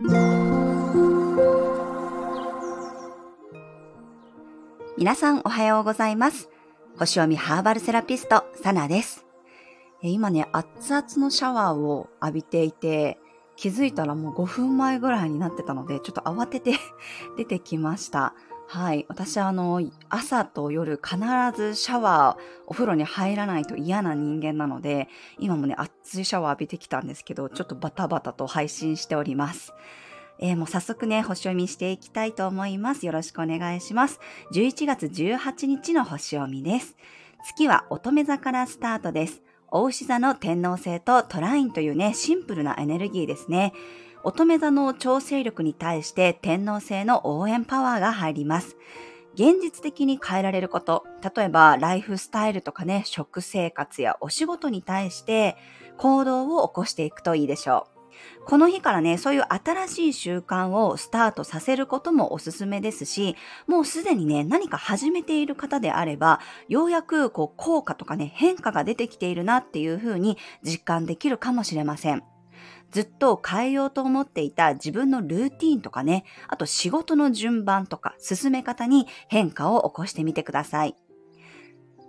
皆さんおはようございます。星読みハーバルセラピスト、サナです。今ね、熱々のシャワーを浴びていて、気づいたらもう5分前ぐらいになってたので、ちょっと慌てて 出てきました。はい。私はあの、朝と夜必ずシャワー、お風呂に入らないと嫌な人間なので、今もね、熱いシャワー浴びてきたんですけど、ちょっとバタバタと配信しております。えー、もう早速ね、星読みしていきたいと思います。よろしくお願いします。11月18日の星読みです。月は乙女座からスタートです。大牛座の天皇星とトラインというね、シンプルなエネルギーですね。乙女座の調整力に対して天皇星の応援パワーが入ります。現実的に変えられること、例えばライフスタイルとかね、食生活やお仕事に対して行動を起こしていくといいでしょう。この日からね、そういう新しい習慣をスタートさせることもおすすめですし、もうすでにね、何か始めている方であれば、ようやくこう効果とかね、変化が出てきているなっていうふうに実感できるかもしれません。ずっと変えようと思っていた自分のルーティーンとかね、あと仕事の順番とか進め方に変化を起こしてみてください。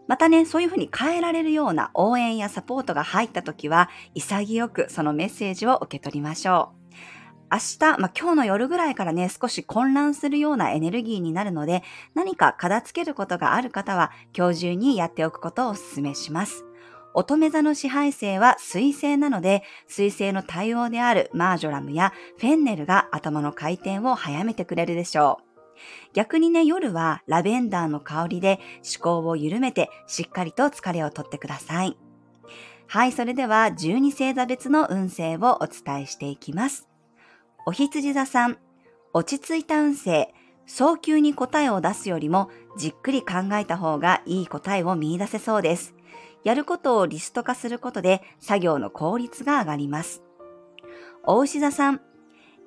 またね、そういうふうに変えられるような応援やサポートが入った時は、潔くそのメッセージを受け取りましょう。明日、まあ、今日の夜ぐらいからね、少し混乱するようなエネルギーになるので、何か片付けることがある方は、今日中にやっておくことをお勧めします。乙女座の支配星は水星なので、水星の対応であるマージョラムやフェンネルが頭の回転を早めてくれるでしょう。逆にね、夜はラベンダーの香りで思考を緩めてしっかりと疲れをとってください。はい、それでは12星座別の運勢をお伝えしていきます。お羊座さん、落ち着いた運勢、早急に答えを出すよりもじっくり考えた方がいい答えを見出せそうです。やることをリスト化することで作業の効率が上がります。お牛座さん、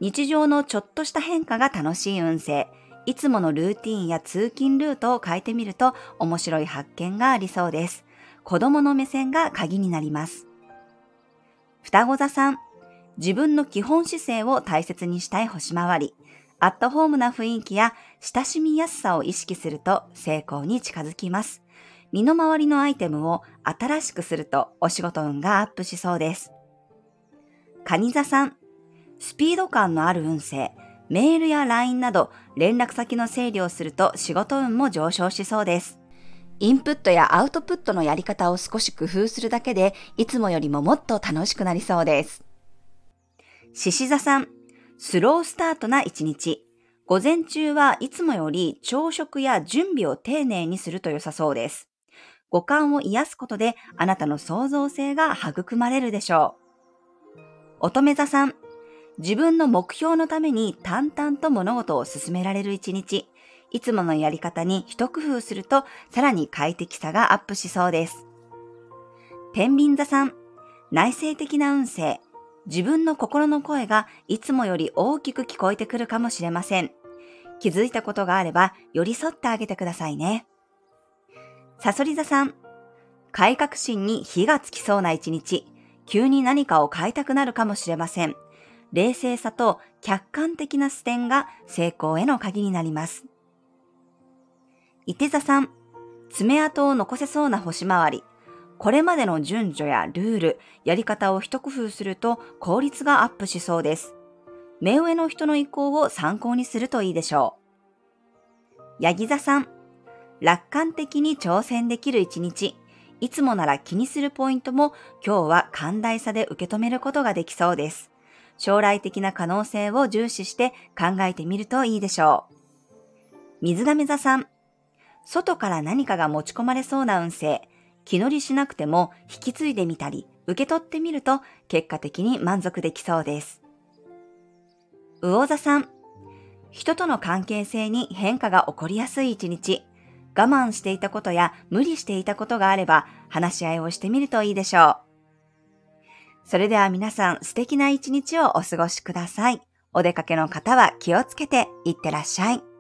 日常のちょっとした変化が楽しい運勢。いつものルーティンや通勤ルートを変えてみると面白い発見がありそうです。子供の目線が鍵になります。双子座さん、自分の基本姿勢を大切にしたい星回り。アットホームな雰囲気や親しみやすさを意識すると成功に近づきます。身の回りのアイテムを新しくするとお仕事運がアップしそうです。蟹座さん、スピード感のある運勢、メールや LINE など連絡先の整理をすると仕事運も上昇しそうです。インプットやアウトプットのやり方を少し工夫するだけで、いつもよりももっと楽しくなりそうです。獅子座さん、スロースタートな一日。午前中はいつもより朝食や準備を丁寧にすると良さそうです。五感を癒すことであなたの創造性が育まれるでしょう。乙女座さん、自分の目標のために淡々と物事を進められる一日。いつものやり方に一工夫すると、さらに快適さがアップしそうです。天秤座さん、内省的な運勢。自分の心の声がいつもより大きく聞こえてくるかもしれません。気づいたことがあれば寄り添ってあげてくださいね。サソリ座さん、改革心に火がつきそうな一日。急に何かを変えたくなるかもしれません。冷静さと客観的な視点が成功への鍵になります。伊手座さん、爪痕を残せそうな星回り。これまでの順序やルール、やり方を一工夫すると効率がアップしそうです。目上の人の意向を参考にするといいでしょう。ヤギ座さん、楽観的に挑戦できる一日。いつもなら気にするポイントも今日は寛大さで受け止めることができそうです。将来的な可能性を重視して考えてみるといいでしょう。水亀座さん。外から何かが持ち込まれそうな運勢。気乗りしなくても引き継いでみたり、受け取ってみると結果的に満足できそうです。魚座さん。人との関係性に変化が起こりやすい一日。我慢していたことや無理していたことがあれば話し合いをしてみるといいでしょう。それでは皆さん素敵な一日をお過ごしください。お出かけの方は気をつけていってらっしゃい。